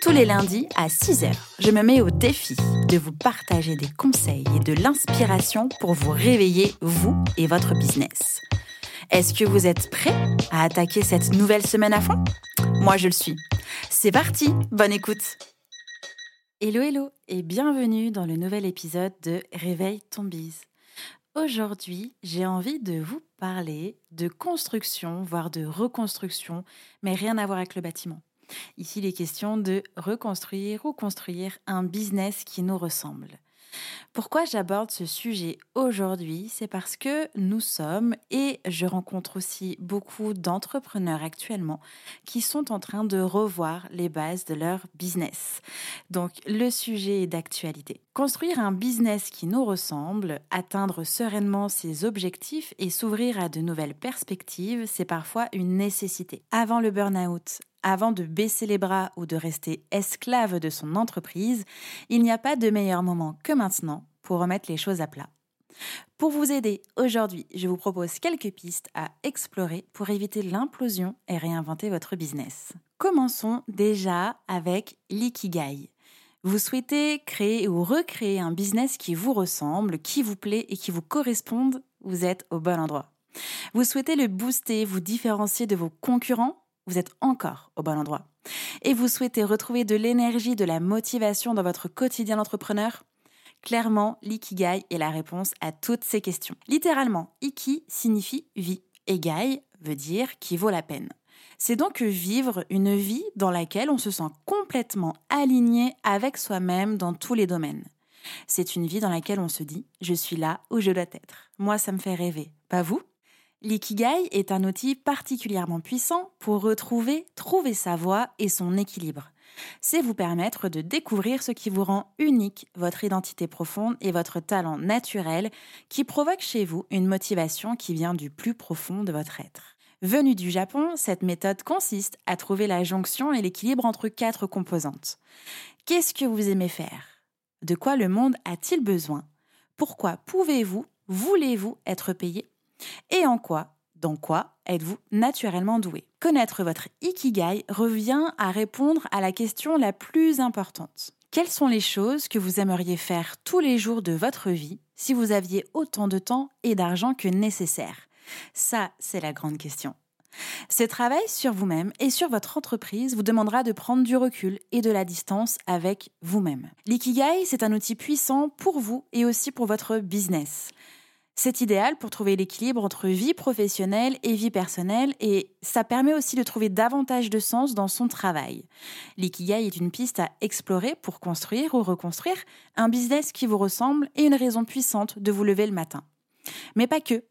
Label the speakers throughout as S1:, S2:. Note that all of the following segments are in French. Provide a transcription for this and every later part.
S1: Tous les lundis à 6h, je me mets au défi de vous partager des conseils et de l'inspiration pour vous réveiller, vous et votre business. Est-ce que vous êtes prêts à attaquer cette nouvelle semaine à fond? Moi, je le suis. C'est parti, bonne écoute Hello, hello et bienvenue dans le nouvel épisode de Réveille ton bise. Aujourd'hui, j'ai envie de vous parler de construction, voire de reconstruction, mais rien à voir avec le bâtiment. Ici, il est question de reconstruire ou construire un business qui nous ressemble. Pourquoi j'aborde ce sujet aujourd'hui? C'est parce que nous sommes, et je rencontre aussi beaucoup d'entrepreneurs actuellement, qui sont en train de revoir les bases de leur business. Donc le sujet est d'actualité. Construire un business qui nous ressemble, atteindre sereinement ses objectifs et s'ouvrir à de nouvelles perspectives, c'est parfois une nécessité. Avant le burn-out, avant de baisser les bras ou de rester esclave de son entreprise, il n'y a pas de meilleur moment que maintenant pour remettre les choses à plat. Pour vous aider, aujourd'hui, je vous propose quelques pistes à explorer pour éviter l'implosion et réinventer votre business. Commençons déjà avec l'ikigai. Vous souhaitez créer ou recréer un business qui vous ressemble, qui vous plaît et qui vous corresponde, vous êtes au bon endroit. Vous souhaitez le booster, vous différencier de vos concurrents vous êtes encore au bon endroit. Et vous souhaitez retrouver de l'énergie, de la motivation dans votre quotidien d'entrepreneur? Clairement, l'ikigai est la réponse à toutes ces questions. Littéralement, iki signifie vie et gai veut dire qui vaut la peine. C'est donc vivre une vie dans laquelle on se sent complètement aligné avec soi-même dans tous les domaines. C'est une vie dans laquelle on se dit je suis là où je dois être. Moi, ça me fait rêver. Pas vous? L'ikigai est un outil particulièrement puissant pour retrouver, trouver sa voie et son équilibre. C'est vous permettre de découvrir ce qui vous rend unique, votre identité profonde et votre talent naturel qui provoque chez vous une motivation qui vient du plus profond de votre être. Venue du Japon, cette méthode consiste à trouver la jonction et l'équilibre entre quatre composantes. Qu'est-ce que vous aimez faire? De quoi le monde a-t-il besoin? Pourquoi pouvez-vous, voulez-vous être payé? Et en quoi, dans quoi êtes-vous naturellement doué? Connaître votre ikigai revient à répondre à la question la plus importante. Quelles sont les choses que vous aimeriez faire tous les jours de votre vie si vous aviez autant de temps et d'argent que nécessaire? Ça, c'est la grande question. Ce travail sur vous-même et sur votre entreprise vous demandera de prendre du recul et de la distance avec vous-même. L'ikigai, c'est un outil puissant pour vous et aussi pour votre business. C'est idéal pour trouver l'équilibre entre vie professionnelle et vie personnelle et ça permet aussi de trouver davantage de sens dans son travail. L'ikigai est une piste à explorer pour construire ou reconstruire un business qui vous ressemble et une raison puissante de vous lever le matin. Mais pas que.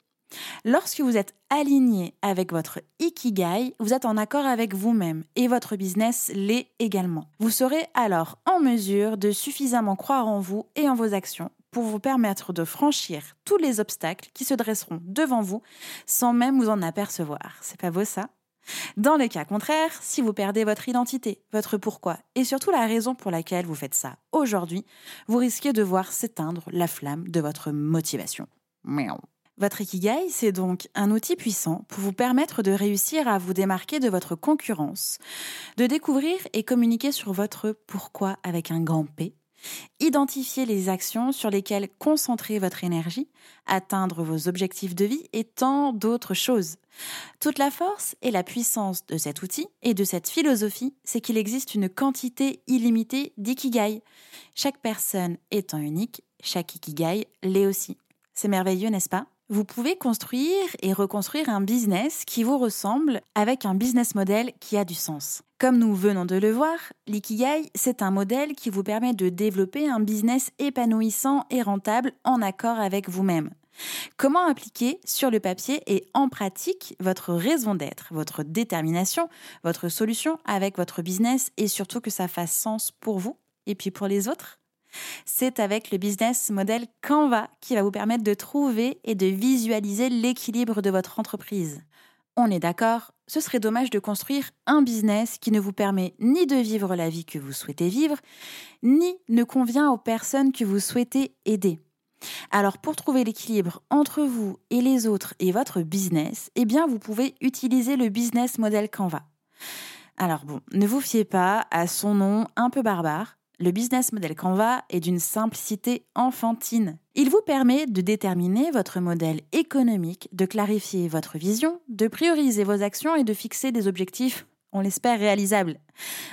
S1: Lorsque vous êtes aligné avec votre ikigai, vous êtes en accord avec vous-même et votre business l'est également. Vous serez alors en mesure de suffisamment croire en vous et en vos actions pour vous permettre de franchir tous les obstacles qui se dresseront devant vous sans même vous en apercevoir. C'est pas beau ça? Dans le cas contraire, si vous perdez votre identité, votre pourquoi et surtout la raison pour laquelle vous faites ça aujourd'hui, vous risquez de voir s'éteindre la flamme de votre motivation. Votre Ikigai, c'est donc un outil puissant pour vous permettre de réussir à vous démarquer de votre concurrence, de découvrir et communiquer sur votre pourquoi avec un grand P, Identifier les actions sur lesquelles concentrer votre énergie, atteindre vos objectifs de vie et tant d'autres choses. Toute la force et la puissance de cet outil et de cette philosophie, c'est qu'il existe une quantité illimitée d'ikigai. Chaque personne étant unique, chaque ikigai l'est aussi. C'est merveilleux, n'est-ce pas? Vous pouvez construire et reconstruire un business qui vous ressemble avec un business model qui a du sens. Comme nous venons de le voir, l'ikigai, c'est un modèle qui vous permet de développer un business épanouissant et rentable en accord avec vous-même. Comment appliquer sur le papier et en pratique votre raison d'être, votre détermination, votre solution avec votre business et surtout que ça fasse sens pour vous et puis pour les autres? C'est avec le business model Canva qui va vous permettre de trouver et de visualiser l'équilibre de votre entreprise. On est d'accord, ce serait dommage de construire un business qui ne vous permet ni de vivre la vie que vous souhaitez vivre, ni ne convient aux personnes que vous souhaitez aider. Alors pour trouver l'équilibre entre vous et les autres et votre business, eh bien vous pouvez utiliser le business model Canva. Alors bon, ne vous fiez pas à son nom un peu barbare. Le business model Canva est d'une simplicité enfantine. Il vous permet de déterminer votre modèle économique, de clarifier votre vision, de prioriser vos actions et de fixer des objectifs, on l'espère, réalisables.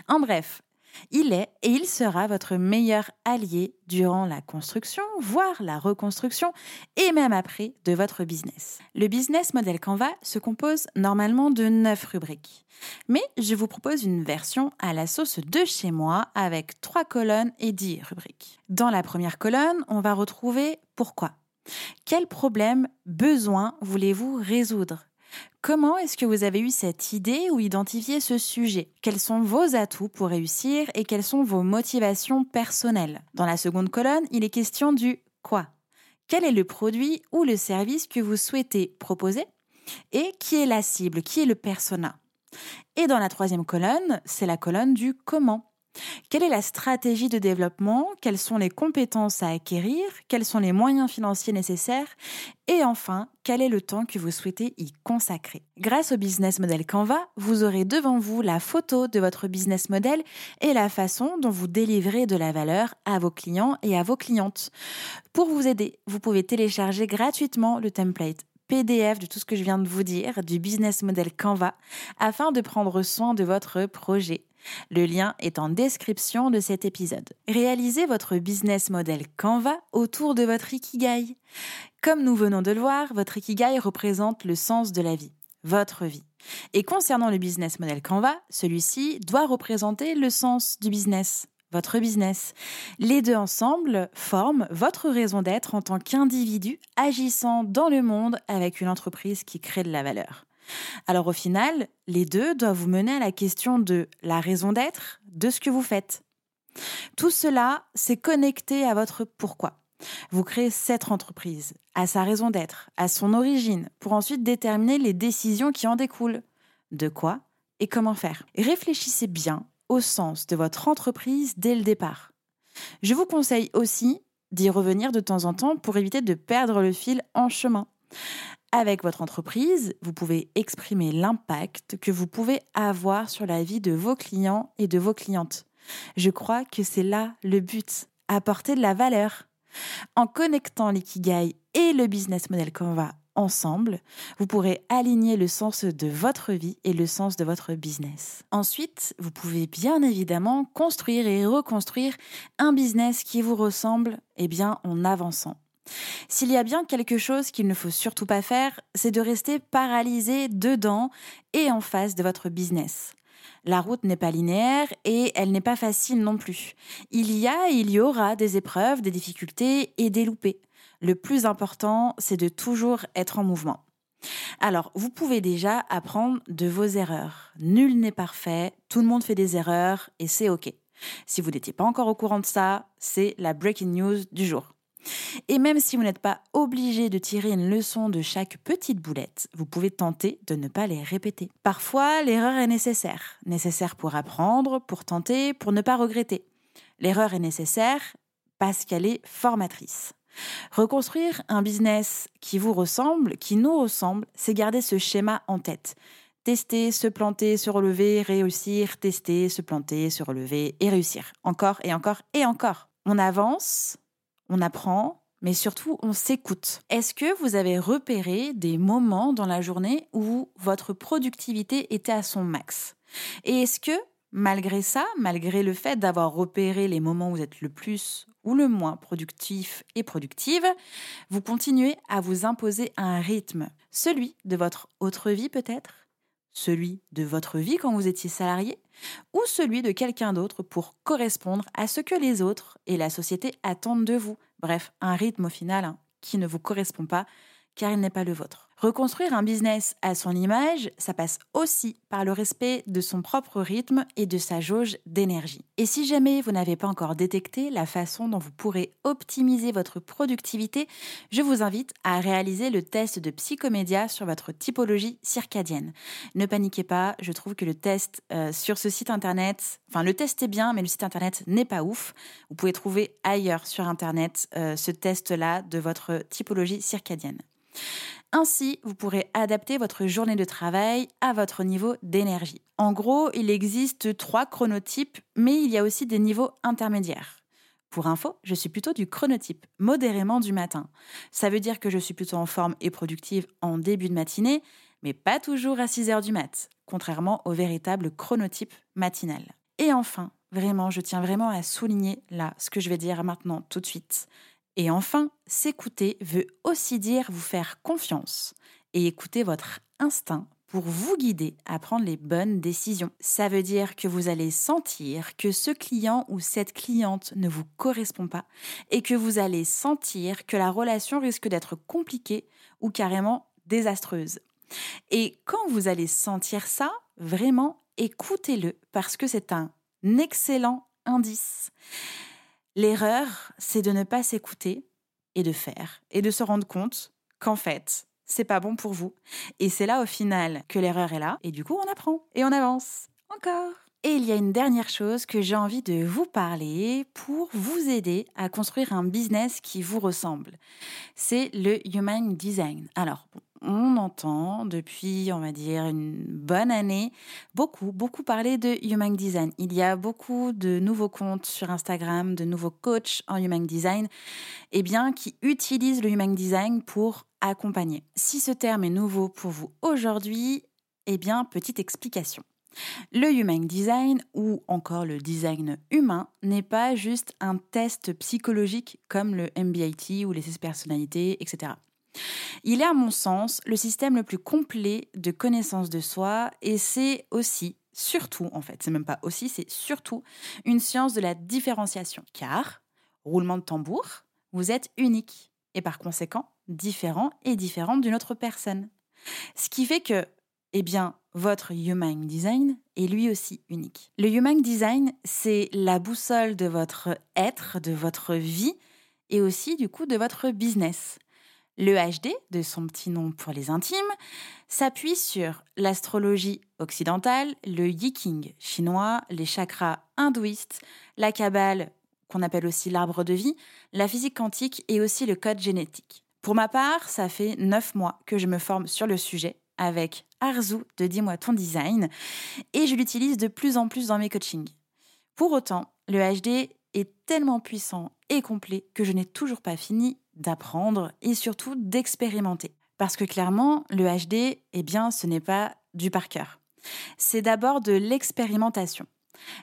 S1: En bref, il est et il sera votre meilleur allié durant la construction, voire la reconstruction, et même après de votre business. Le business model Canva se compose normalement de 9 rubriques. Mais je vous propose une version à la sauce de chez moi avec 3 colonnes et 10 rubriques. Dans la première colonne, on va retrouver pourquoi. Quel problème, besoin voulez-vous résoudre? Comment est-ce que vous avez eu cette idée ou identifié ce sujet? Quels sont vos atouts pour réussir et quelles sont vos motivations personnelles? Dans la seconde colonne, il est question du quoi? Quel est le produit ou le service que vous souhaitez proposer? Et qui est la cible? Qui est le persona? Et dans la troisième colonne, c'est la colonne du comment. Quelle est la stratégie de développement? Quelles sont les compétences à acquérir? Quels sont les moyens financiers nécessaires? Et enfin, quel est le temps que vous souhaitez y consacrer? Grâce au business model Canva, vous aurez devant vous la photo de votre business model et la façon dont vous délivrez de la valeur à vos clients et à vos clientes. Pour vous aider, vous pouvez télécharger gratuitement le template PDF de tout ce que je viens de vous dire du business model Canva afin de prendre soin de votre projet. Le lien est en description de cet épisode. Réalisez votre business model Canva autour de votre Ikigai. Comme nous venons de le voir, votre Ikigai représente le sens de la vie, votre vie. Et concernant le business model Canva, celui-ci doit représenter le sens du business, votre business. Les deux ensemble forment votre raison d'être en tant qu'individu agissant dans le monde avec une entreprise qui crée de la valeur. Alors au final, les deux doivent vous mener à la question de la raison d'être de ce que vous faites. Tout cela, c'est connecté à votre pourquoi. Vous créez cette entreprise, à sa raison d'être, à son origine, pour ensuite déterminer les décisions qui en découlent. De quoi et comment faire. réfléchissez bien au sens de votre entreprise dès le départ. Je vous conseille aussi d'y revenir de temps en temps pour éviter de perdre le fil en chemin. Avec votre entreprise, vous pouvez exprimer l'impact que vous pouvez avoir sur la vie de vos clients et de vos clientes. Je crois que c'est là le but, apporter de la valeur. En connectant l'ikigai et le business model Canva ensemble, vous pourrez aligner le sens de votre vie et le sens de votre business. Ensuite, vous pouvez bien évidemment construire et reconstruire un business qui vous ressemble eh bien, en avançant. S'il y a bien quelque chose qu'il ne faut surtout pas faire, c'est de rester paralysé dedans et en face de votre business. La route n'est pas linéaire et elle n'est pas facile non plus. Il y a et il y aura des épreuves, des difficultés et des loupés. Le plus important, c'est de toujours être en mouvement. Alors, vous pouvez déjà apprendre de vos erreurs. Nul n'est parfait, tout le monde fait des erreurs et c'est OK. Si vous n'étiez pas encore au courant de ça, c'est la breaking news du jour. Et même si vous n'êtes pas obligé de tirer une leçon de chaque petite boulette, vous pouvez tenter de ne pas les répéter. Parfois, l'erreur est nécessaire. Nécessaire pour apprendre, pour tenter, pour ne pas regretter. L'erreur est nécessaire parce qu'elle est formatrice. Reconstruire un business qui vous ressemble, qui nous ressemble, c'est garder ce schéma en tête. Tester, se planter, se relever, réussir, tester, se planter, se relever et réussir. Encore et encore et encore. On avance, on apprend, mais surtout on s'écoute. Est-ce que vous avez repéré des moments dans la journée où votre productivité était à son max? Et est-ce que, malgré ça, malgré le fait d'avoir repéré les moments où vous êtes le plus ou le moins productif et productive, vous continuez à vous imposer un rythme, celui de votre autre vie peut-être? Celui de votre vie quand vous étiez salarié, ou celui de quelqu'un d'autre pour correspondre à ce que les autres et la société attendent de vous. Bref, un rythme au final hein, qui ne vous correspond pas car il n'est pas le vôtre. Reconstruire un business à son image, ça passe aussi par le respect de son propre rythme et de sa jauge d'énergie. Et si jamais vous n'avez pas encore détecté la façon dont vous pourrez optimiser votre productivité, je vous invite à réaliser le test de psychomédia sur votre typologie circadienne. Ne paniquez pas, je trouve que le test euh, sur ce site internet, enfin le test est bien, mais le site internet n'est pas ouf. Vous pouvez trouver ailleurs sur internet euh, ce test-là de votre typologie circadienne. Ainsi, vous pourrez adapter votre journée de travail à votre niveau d'énergie. En gros, il existe trois chronotypes, mais il y a aussi des niveaux intermédiaires. Pour info, je suis plutôt du chronotype, modérément du matin. Ça veut dire que je suis plutôt en forme et productive en début de matinée, mais pas toujours à 6 heures du mat, contrairement au véritable chronotype matinal. Et enfin, vraiment, je tiens vraiment à souligner là ce que je vais dire maintenant tout de suite. Et enfin, s'écouter veut aussi dire vous faire confiance et écouter votre instinct pour vous guider à prendre les bonnes décisions. Ça veut dire que vous allez sentir que ce client ou cette cliente ne vous correspond pas et que vous allez sentir que la relation risque d'être compliquée ou carrément désastreuse. Et quand vous allez sentir ça, vraiment écoutez-le parce que c'est un excellent indice. L'erreur, c'est de ne pas s'écouter et de faire, et de se rendre compte qu'en fait, c'est pas bon pour vous. Et c'est là au final que l'erreur est là, et du coup on apprend, et on avance. Encore. Et il y a une dernière chose que j'ai envie de vous parler pour vous aider à construire un business qui vous ressemble. C'est le Human Design. Alors, on entend depuis, on va dire, une bonne année, beaucoup, beaucoup parler de Human Design. Il y a beaucoup de nouveaux comptes sur Instagram, de nouveaux coachs en Human Design, eh bien, qui utilisent le Human Design pour accompagner. Si ce terme est nouveau pour vous aujourd'hui, eh bien, petite explication. Le Human Design, ou encore le design humain, n'est pas juste un test psychologique comme le MBIT ou les personnalités, etc. Il est à mon sens le système le plus complet de connaissance de soi et c'est aussi, surtout en fait, c'est même pas aussi, c'est surtout une science de la différenciation. Car, roulement de tambour, vous êtes unique et par conséquent différent et différente d'une autre personne. Ce qui fait que, eh bien, votre Human Design est lui aussi unique. Le Human Design, c'est la boussole de votre être, de votre vie et aussi du coup de votre business. Le HD, de son petit nom pour les intimes, s'appuie sur l'astrologie occidentale, le yiking chinois, les chakras hindouistes, la kabbale, qu'on appelle aussi l'arbre de vie, la physique quantique et aussi le code génétique. Pour ma part, ça fait neuf mois que je me forme sur le sujet avec Arzu de Dis-moi ton design et je l'utilise de plus en plus dans mes coachings. Pour autant, le HD est tellement puissant et complet que je n'ai toujours pas fini d'apprendre et surtout d'expérimenter. Parce que clairement, le HD, eh bien, ce n'est pas du par cœur. C'est d'abord de l'expérimentation.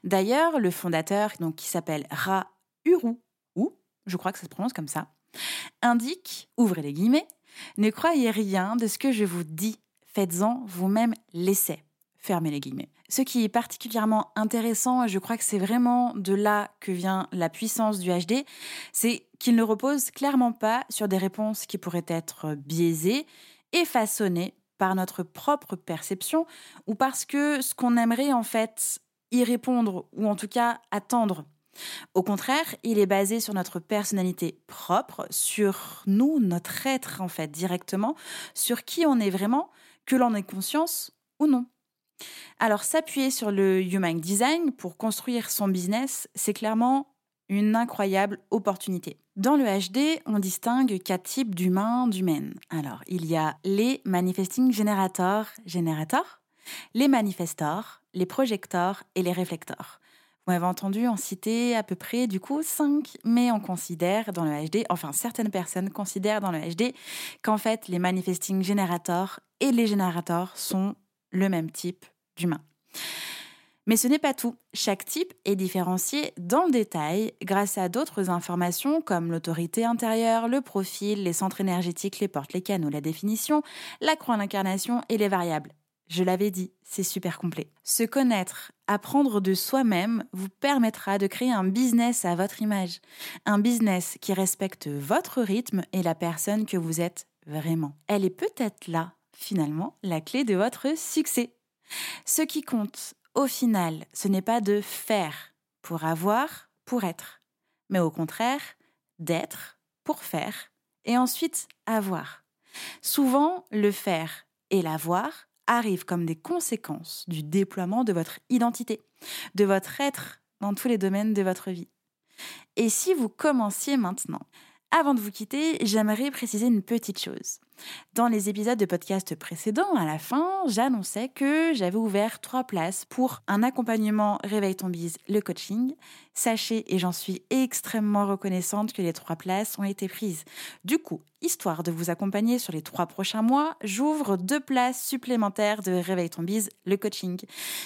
S1: D'ailleurs, le fondateur, donc, qui s'appelle Ra Uru, ou je crois que ça se prononce comme ça, indique, ouvrez les guillemets, ne croyez rien de ce que je vous dis, faites-en vous-même l'essai. Fermez les guillemets. Ce qui est particulièrement intéressant, et je crois que c'est vraiment de là que vient la puissance du HD, c'est qu'il ne repose clairement pas sur des réponses qui pourraient être biaisées et façonnées par notre propre perception ou parce que ce qu'on aimerait en fait y répondre ou en tout cas attendre. Au contraire, il est basé sur notre personnalité propre, sur nous, notre être en fait directement, sur qui on est vraiment, que l'on ait conscience ou non. Alors s'appuyer sur le Human Design pour construire son business, c'est clairement une incroyable opportunité. Dans le HD, on distingue quatre types d'humains, d'humaines. Alors, il y a les manifesting generators, générateurs, les manifestors, les projectors et les réflecteurs. Vous m'avez entendu en citer à peu près du coup cinq, mais on considère dans le HD, enfin certaines personnes considèrent dans le HD qu'en fait les manifesting generators et les générateurs sont le même type d'humain. Mais ce n'est pas tout. Chaque type est différencié dans le détail grâce à d'autres informations comme l'autorité intérieure, le profil, les centres énergétiques, les portes, les canaux, la définition, la croix d'incarnation et les variables. Je l'avais dit, c'est super complet. Se connaître, apprendre de soi-même vous permettra de créer un business à votre image. Un business qui respecte votre rythme et la personne que vous êtes vraiment. Elle est peut-être là, finalement, la clé de votre succès. Ce qui compte, au final, ce n'est pas de faire pour avoir, pour être, mais au contraire, d'être pour faire et ensuite avoir. Souvent, le faire et l'avoir arrivent comme des conséquences du déploiement de votre identité, de votre être dans tous les domaines de votre vie. Et si vous commenciez maintenant avant de vous quitter, j'aimerais préciser une petite chose. Dans les épisodes de podcast précédents, à la fin, j'annonçais que j'avais ouvert trois places pour un accompagnement Réveille ton bise, le coaching. Sachez, et j'en suis extrêmement reconnaissante, que les trois places ont été prises. Du coup, histoire de vous accompagner sur les trois prochains mois, j'ouvre deux places supplémentaires de Réveille ton bise, le coaching.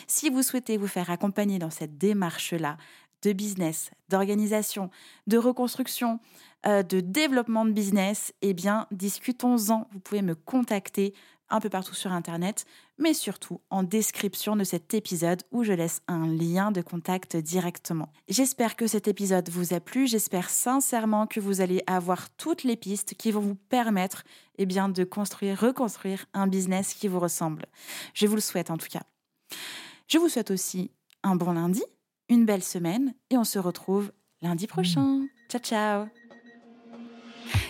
S1: Si vous souhaitez vous faire accompagner dans cette démarche-là, de business, d'organisation, de reconstruction, de développement de business, eh bien, discutons-en. Vous pouvez me contacter un peu partout sur Internet, mais surtout en description de cet épisode où je laisse un lien de contact directement. J'espère que cet épisode vous a plu, j'espère sincèrement que vous allez avoir toutes les pistes qui vont vous permettre eh bien, de construire, reconstruire un business qui vous ressemble. Je vous le souhaite en tout cas. Je vous souhaite aussi un bon lundi une belle semaine et on se retrouve lundi prochain. Ciao ciao